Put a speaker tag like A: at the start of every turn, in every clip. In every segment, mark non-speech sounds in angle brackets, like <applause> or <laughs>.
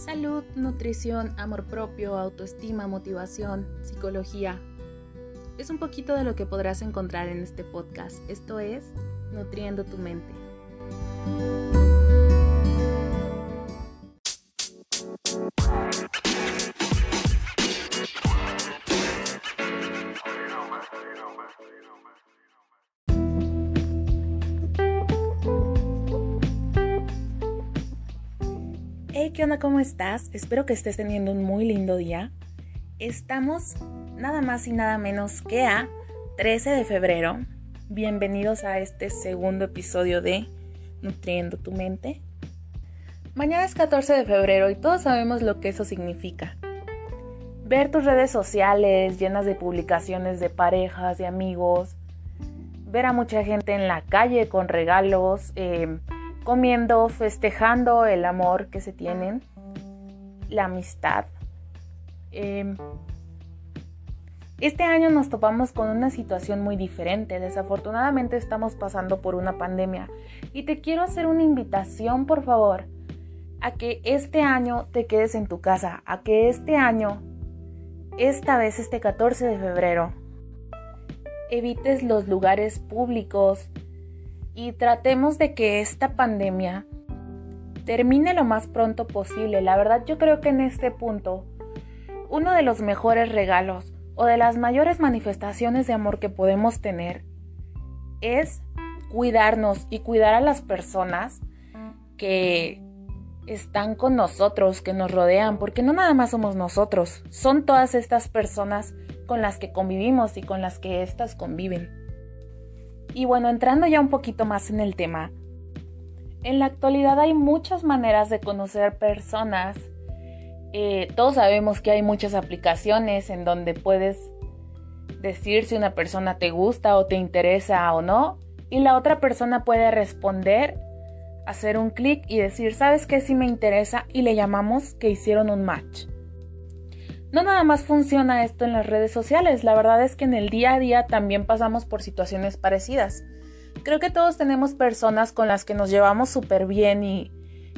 A: Salud, nutrición, amor propio, autoestima, motivación, psicología. Es un poquito de lo que podrás encontrar en este podcast. Esto es Nutriendo tu mente. ¿Qué? ¿Cómo estás? Espero que estés teniendo un muy lindo día. Estamos nada más y nada menos que a 13 de febrero. Bienvenidos a este segundo episodio de Nutriendo tu mente. Mañana es 14 de febrero y todos sabemos lo que eso significa. Ver tus redes sociales llenas de publicaciones de parejas, de amigos, ver a mucha gente en la calle con regalos, eh, comiendo, festejando el amor que se tienen, la amistad. Em, este año nos topamos con una situación muy diferente. Desafortunadamente estamos pasando por una pandemia y te quiero hacer una invitación, por favor, a que este año te quedes en tu casa, a que este año, esta vez este 14 de febrero, evites los lugares públicos, y tratemos de que esta pandemia termine lo más pronto posible. La verdad yo creo que en este punto uno de los mejores regalos o de las mayores manifestaciones de amor que podemos tener es cuidarnos y cuidar a las personas que están con nosotros, que nos rodean, porque no nada más somos nosotros, son todas estas personas con las que convivimos y con las que éstas conviven. Y bueno, entrando ya un poquito más en el tema, en la actualidad hay muchas maneras de conocer personas. Eh, todos sabemos que hay muchas aplicaciones en donde puedes decir si una persona te gusta o te interesa o no. Y la otra persona puede responder, hacer un clic y decir, ¿sabes qué? Si me interesa y le llamamos que hicieron un match. No nada más funciona esto en las redes sociales, la verdad es que en el día a día también pasamos por situaciones parecidas. Creo que todos tenemos personas con las que nos llevamos súper bien y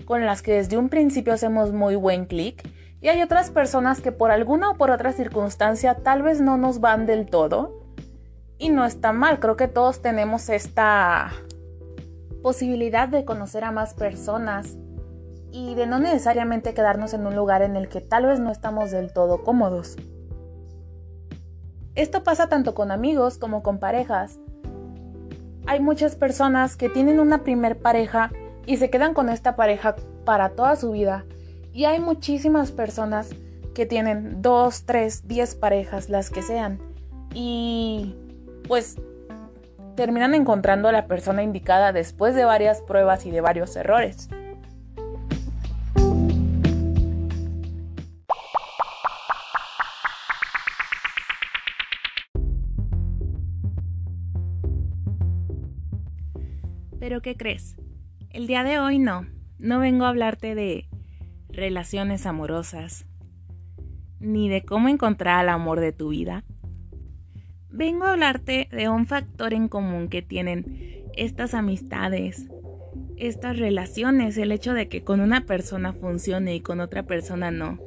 A: con las que desde un principio hacemos muy buen clic. Y hay otras personas que por alguna o por otra circunstancia tal vez no nos van del todo. Y no está mal, creo que todos tenemos esta posibilidad de conocer a más personas y de no necesariamente quedarnos en un lugar en el que tal vez no estamos del todo cómodos. Esto pasa tanto con amigos como con parejas. Hay muchas personas que tienen una primer pareja y se quedan con esta pareja para toda su vida. Y hay muchísimas personas que tienen dos, tres, diez parejas, las que sean. Y pues terminan encontrando a la persona indicada después de varias pruebas y de varios errores. Pero ¿qué crees? El día de hoy no. No vengo a hablarte de relaciones amorosas, ni de cómo encontrar el amor de tu vida. Vengo a hablarte de un factor en común que tienen estas amistades, estas relaciones, el hecho de que con una persona funcione y con otra persona no.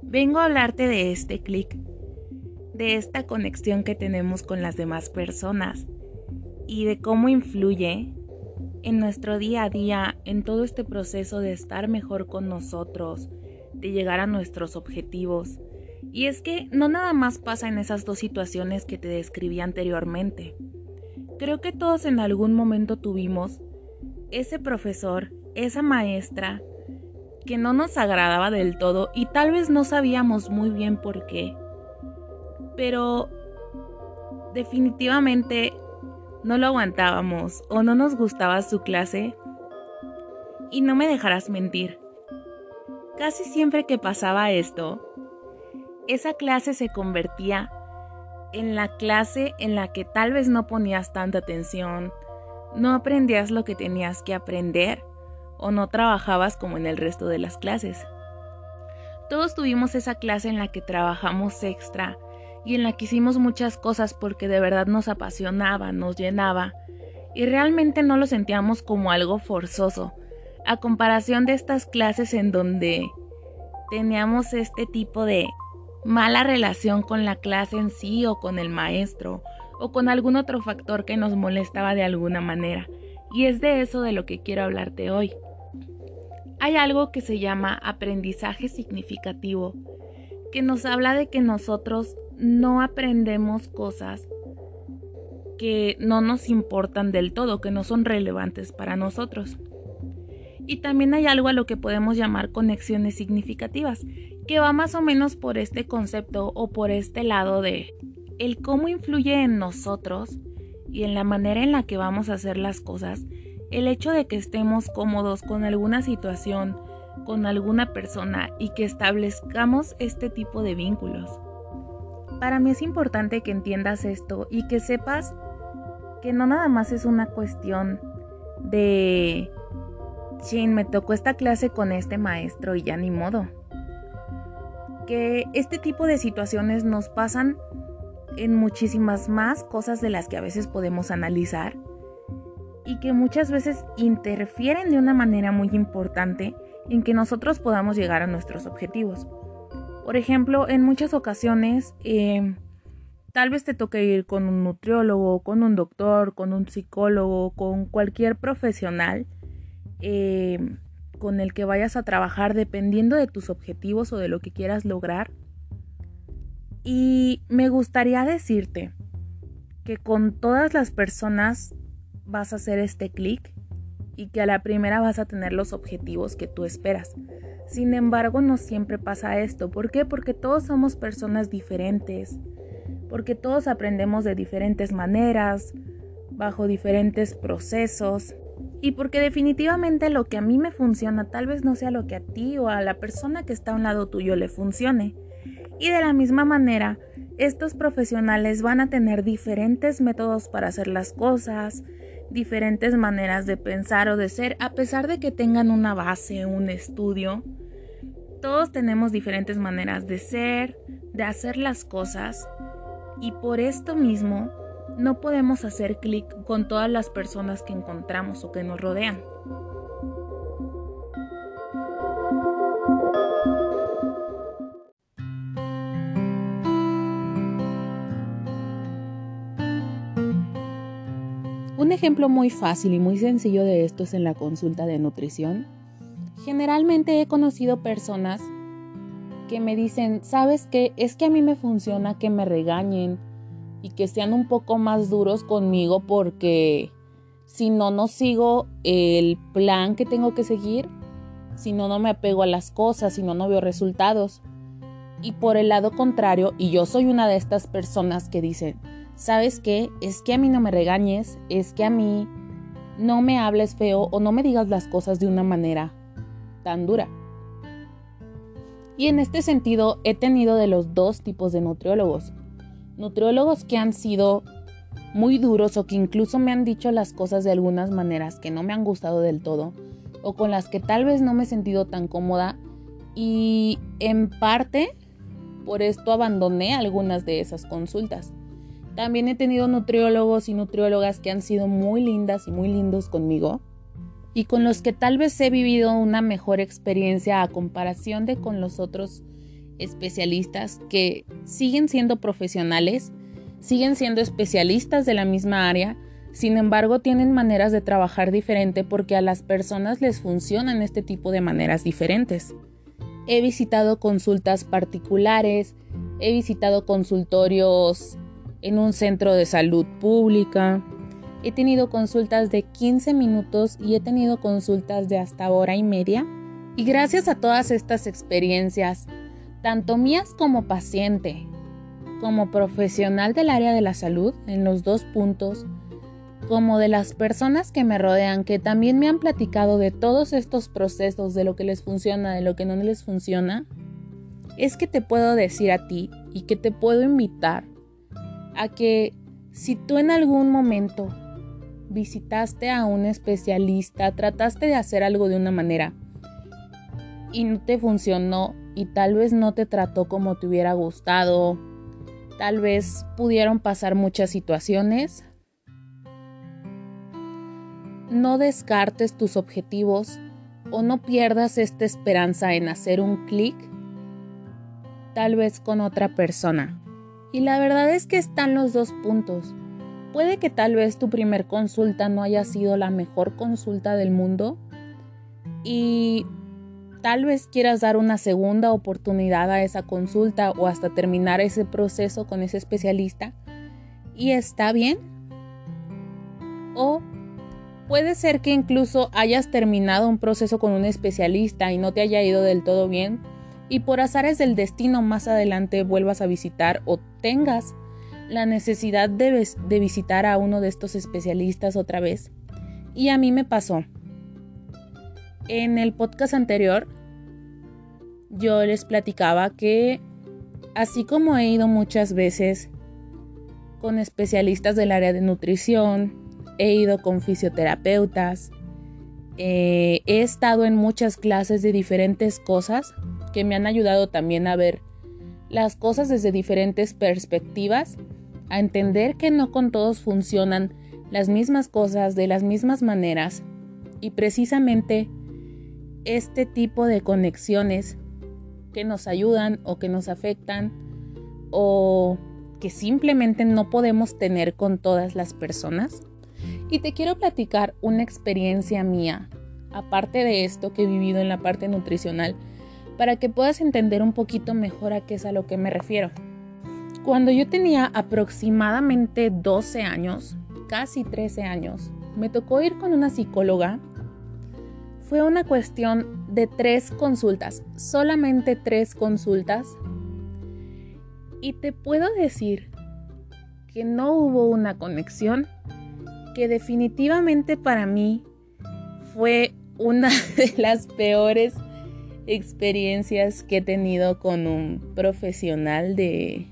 A: Vengo a hablarte de este clic, de esta conexión que tenemos con las demás personas y de cómo influye en nuestro día a día, en todo este proceso de estar mejor con nosotros, de llegar a nuestros objetivos. Y es que no nada más pasa en esas dos situaciones que te describí anteriormente. Creo que todos en algún momento tuvimos ese profesor, esa maestra, que no nos agradaba del todo y tal vez no sabíamos muy bien por qué. Pero definitivamente no lo aguantábamos o no nos gustaba su clase. Y no me dejarás mentir. Casi siempre que pasaba esto, esa clase se convertía en la clase en la que tal vez no ponías tanta atención, no aprendías lo que tenías que aprender o no trabajabas como en el resto de las clases. Todos tuvimos esa clase en la que trabajamos extra, y en la que hicimos muchas cosas porque de verdad nos apasionaba, nos llenaba y realmente no lo sentíamos como algo forzoso, a comparación de estas clases en donde teníamos este tipo de mala relación con la clase en sí o con el maestro o con algún otro factor que nos molestaba de alguna manera. Y es de eso de lo que quiero hablarte hoy. Hay algo que se llama aprendizaje significativo, que nos habla de que nosotros no aprendemos cosas que no nos importan del todo, que no son relevantes para nosotros. Y también hay algo a lo que podemos llamar conexiones significativas, que va más o menos por este concepto o por este lado de el cómo influye en nosotros y en la manera en la que vamos a hacer las cosas, el hecho de que estemos cómodos con alguna situación, con alguna persona y que establezcamos este tipo de vínculos. Para mí es importante que entiendas esto y que sepas que no nada más es una cuestión de, chin, me tocó esta clase con este maestro y ya ni modo. Que este tipo de situaciones nos pasan en muchísimas más cosas de las que a veces podemos analizar y que muchas veces interfieren de una manera muy importante en que nosotros podamos llegar a nuestros objetivos. Por ejemplo, en muchas ocasiones eh, Tal vez te toque ir con un nutriólogo, con un doctor, con un psicólogo, con cualquier profesional eh, con el que vayas a trabajar dependiendo de tus objetivos o de lo que quieras lograr. Y me gustaría decirte que con todas las personas vas a hacer este clic y que a la primera vas a tener los objetivos que tú esperas. Sin embargo, no siempre pasa esto. ¿Por qué? Porque todos somos personas diferentes porque todos aprendemos de diferentes maneras, bajo diferentes procesos, y porque definitivamente lo que a mí me funciona tal vez no sea lo que a ti o a la persona que está a un lado tuyo le funcione. Y de la misma manera, estos profesionales van a tener diferentes métodos para hacer las cosas, diferentes maneras de pensar o de ser, a pesar de que tengan una base, un estudio. Todos tenemos diferentes maneras de ser, de hacer las cosas y por esto mismo no podemos hacer clic con todas las personas que encontramos o que nos rodean. Ejemplo muy fácil y muy sencillo de esto es en la consulta de nutrición. Generalmente he conocido personas que me dicen, ¿sabes qué? Es que a mí me funciona que me regañen y que sean un poco más duros conmigo porque si no, no sigo el plan que tengo que seguir, si no, no me apego a las cosas, si no, no veo resultados. Y por el lado contrario, y yo soy una de estas personas que dicen, ¿sabes qué? Es que a mí no me regañes, es que a mí no me hables feo o no me digas las cosas de una manera tan dura. Y en este sentido he tenido de los dos tipos de nutriólogos. Nutriólogos que han sido muy duros o que incluso me han dicho las cosas de algunas maneras que no me han gustado del todo o con las que tal vez no me he sentido tan cómoda y en parte por esto abandoné algunas de esas consultas. También he tenido nutriólogos y nutriólogas que han sido muy lindas y muy lindos conmigo y con los que tal vez he vivido una mejor experiencia a comparación de con los otros especialistas que siguen siendo profesionales, siguen siendo especialistas de la misma área, sin embargo tienen maneras de trabajar diferente porque a las personas les funcionan este tipo de maneras diferentes. He visitado consultas particulares, he visitado consultorios en un centro de salud pública, He tenido consultas de 15 minutos y he tenido consultas de hasta hora y media. Y gracias a todas estas experiencias, tanto mías como paciente, como profesional del área de la salud, en los dos puntos, como de las personas que me rodean, que también me han platicado de todos estos procesos, de lo que les funciona, de lo que no les funciona, es que te puedo decir a ti y que te puedo invitar a que si tú en algún momento visitaste a un especialista, trataste de hacer algo de una manera y no te funcionó y tal vez no te trató como te hubiera gustado, tal vez pudieron pasar muchas situaciones. No descartes tus objetivos o no pierdas esta esperanza en hacer un clic tal vez con otra persona. Y la verdad es que están los dos puntos. Puede que tal vez tu primer consulta no haya sido la mejor consulta del mundo y tal vez quieras dar una segunda oportunidad a esa consulta o hasta terminar ese proceso con ese especialista y está bien. O puede ser que incluso hayas terminado un proceso con un especialista y no te haya ido del todo bien y por azares del destino más adelante vuelvas a visitar o tengas la necesidad de, visitar a uno de estos especialistas otra vez. Y a mí me pasó. En el podcast anterior yo les platicaba que así como he ido muchas veces con especialistas del área de nutrición, he ido con fisioterapeutas, eh, he estado en muchas clases de diferentes cosas que me han ayudado también a ver las cosas desde diferentes perspectivas, a entender que no con todos funcionan las mismas cosas de las mismas maneras y precisamente este tipo de conexiones que nos ayudan o que nos afectan o que simplemente no podemos tener con todas las personas. Y te quiero platicar una experiencia mía, aparte de esto que he vivido en la parte nutricional, para que puedas entender un poquito mejor a qué es a lo que me refiero. Cuando yo tenía aproximadamente 12 años, casi 13 años, me tocó ir con una psicóloga. Fue una cuestión de tres consultas, solamente tres consultas. Y te puedo decir que no hubo una conexión, que definitivamente para mí fue una <laughs> de las peores experiencias que he tenido con un profesional de,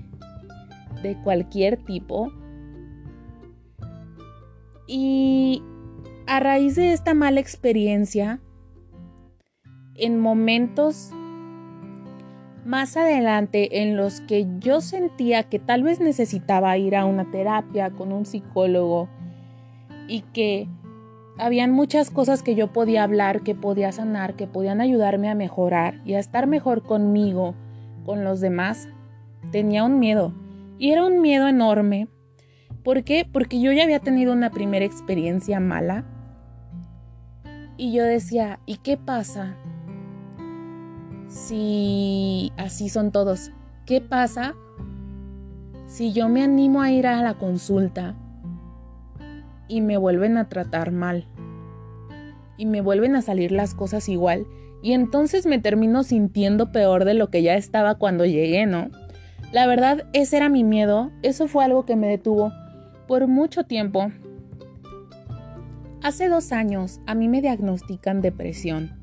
A: de cualquier tipo. Y a raíz de esta mala experiencia, en momentos más adelante en los que yo sentía que tal vez necesitaba ir a una terapia con un psicólogo y que habían muchas cosas que yo podía hablar, que podía sanar, que podían ayudarme a mejorar y a estar mejor conmigo, con los demás. Tenía un miedo. Y era un miedo enorme. ¿Por qué? Porque yo ya había tenido una primera experiencia mala. Y yo decía, ¿y qué pasa si así son todos? ¿Qué pasa si yo me animo a ir a la consulta y me vuelven a tratar mal. Y me vuelven a salir las cosas igual. Y entonces me termino sintiendo peor de lo que ya estaba cuando llegué, ¿no? La verdad, ese era mi miedo. Eso fue algo que me detuvo por mucho tiempo. Hace dos años a mí me diagnostican depresión.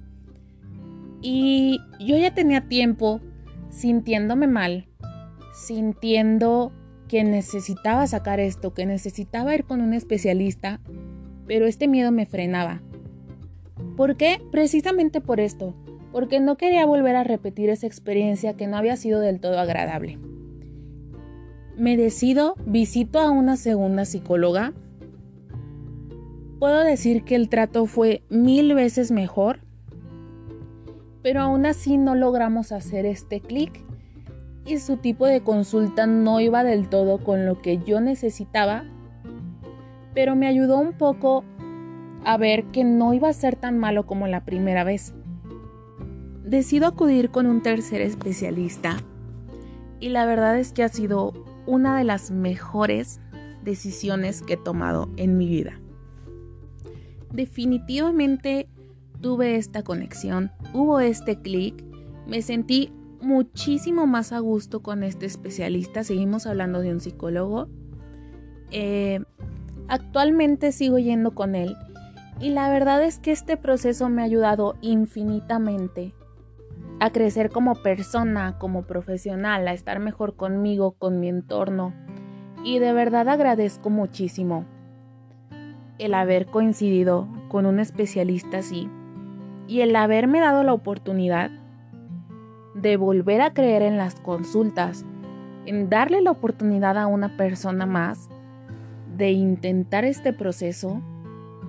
A: Y yo ya tenía tiempo sintiéndome mal, sintiendo que necesitaba sacar esto, que necesitaba ir con un especialista, pero este miedo me frenaba. ¿Por qué? Precisamente por esto, porque no quería volver a repetir esa experiencia que no había sido del todo agradable. Me decido, visito a una segunda psicóloga. Puedo decir que el trato fue mil veces mejor, pero aún así no logramos hacer este clic y su tipo de consulta no iba del todo con lo que yo necesitaba, pero me ayudó un poco a ver que no iba a ser tan malo como la primera vez. Decido acudir con un tercer especialista y la verdad es que ha sido una de las mejores decisiones que he tomado en mi vida. Definitivamente tuve esta conexión, hubo este clic, me sentí muchísimo más a gusto con este especialista. Seguimos hablando de un psicólogo. Eh, actualmente sigo yendo con él y la verdad es que este proceso me ha ayudado infinitamente a crecer como persona, como profesional, a estar mejor conmigo, con mi entorno. Y de verdad agradezco muchísimo el haber coincidido con un especialista así y el haberme dado la oportunidad de volver a creer en las consultas, en darle la oportunidad a una persona más de intentar este proceso,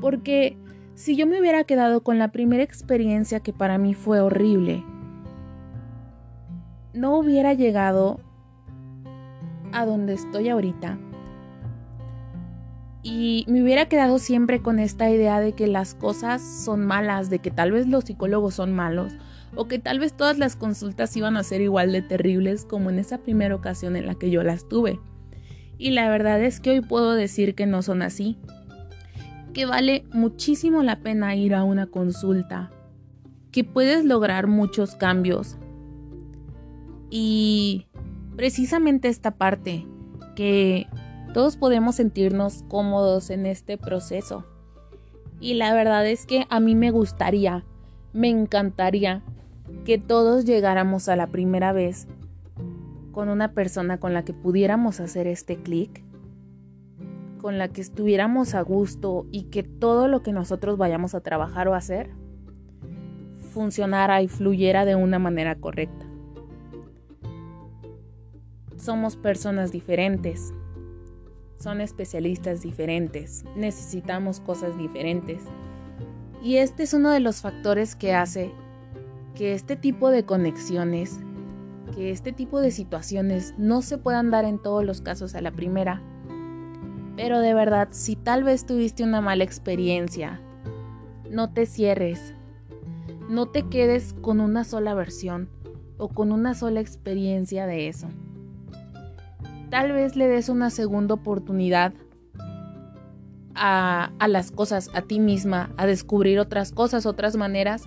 A: porque si yo me hubiera quedado con la primera experiencia que para mí fue horrible, no hubiera llegado a donde estoy ahorita. Y me hubiera quedado siempre con esta idea de que las cosas son malas, de que tal vez los psicólogos son malos o que tal vez todas las consultas iban a ser igual de terribles como en esa primera ocasión en la que yo las tuve. Y la verdad es que hoy puedo decir que no son así, que vale muchísimo la pena ir a una consulta, que puedes lograr muchos cambios. Y precisamente esta parte, que todos podemos sentirnos cómodos en este proceso. Y la verdad es que a mí me gustaría, me encantaría que todos llegáramos a la primera vez con una persona con la que pudiéramos hacer este clic, con la que estuviéramos a gusto y que todo lo que nosotros vayamos a trabajar o hacer funcionara y fluyera de una manera correcta. Somos personas diferentes, son especialistas diferentes, necesitamos cosas diferentes. Y este es uno de los factores que hace que este tipo de conexiones, que este tipo de situaciones no se puedan dar en todos los casos a la primera. Pero de verdad, si tal vez tuviste una mala experiencia, no te cierres. No te quedes con una sola versión o con una sola experiencia de eso tal vez le des una segunda oportunidad a, las cosas, a ti misma, a descubrir otras cosas, otras maneras.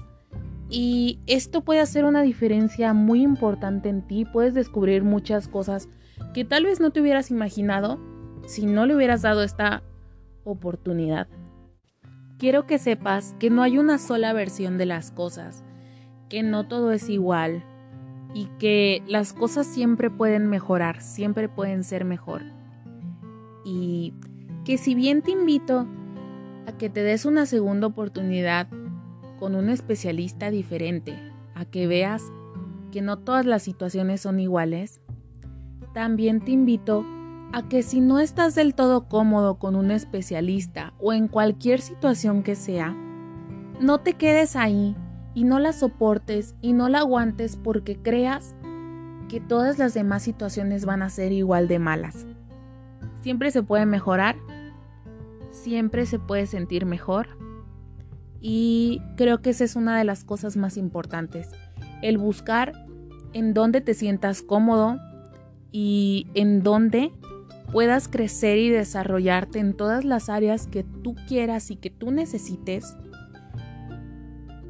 A: Y esto puede hacer una diferencia muy importante en ti. Puedes descubrir muchas cosas que tal vez no te hubieras imaginado si no le hubieras dado esta oportunidad. Quiero que sepas que no hay una sola versión de las cosas, que no todo es igual, y que las cosas siempre pueden mejorar, siempre pueden ser mejor. Y que si bien te invito a que te des una segunda oportunidad con un especialista diferente, a que veas que no todas las situaciones son iguales, también te invito a que si no estás del todo cómodo con un especialista o en cualquier situación que sea, no te quedes ahí y no la soportes y no la aguantes porque creas que todas las demás situaciones van a ser igual de malas. Siempre se puede mejorar, siempre se puede sentir mejor y creo que esa es una de las cosas más importantes, el buscar en dónde te sientas cómodo y en dónde puedas crecer y desarrollarte en todas las áreas que tú quieras y que tú necesites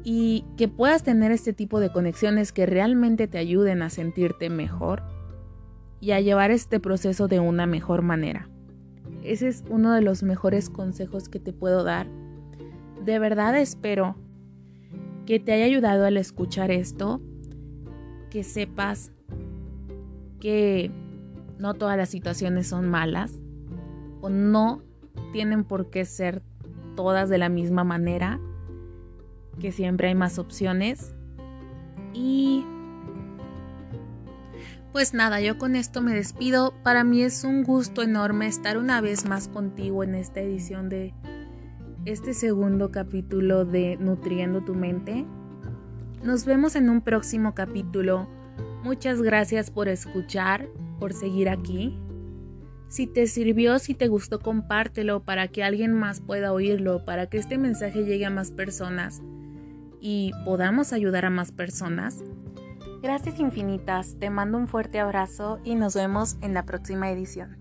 A: y que puedas tener este tipo de conexiones que realmente te ayuden a sentirte mejor y a llevar este proceso de una mejor manera. Ese es uno de los mejores consejos que te puedo dar. De verdad espero que te haya ayudado al escuchar esto, que sepas que no todas las situaciones son malas o no tienen por qué ser todas de la misma manera que siempre hay más opciones. Y pues nada, yo con esto me despido. Para mí es un gusto enorme estar una vez más contigo en esta edición de este segundo capítulo de Nutriendo tu mente. Nos vemos en un próximo capítulo. Muchas gracias por escuchar, por seguir aquí. Si te sirvió, si te gustó, compártelo para que alguien más pueda oírlo, para que este mensaje llegue a más personas y podamos ayudar a más personas? Gracias infinitas, te mando un fuerte abrazo y nos vemos en la próxima edición.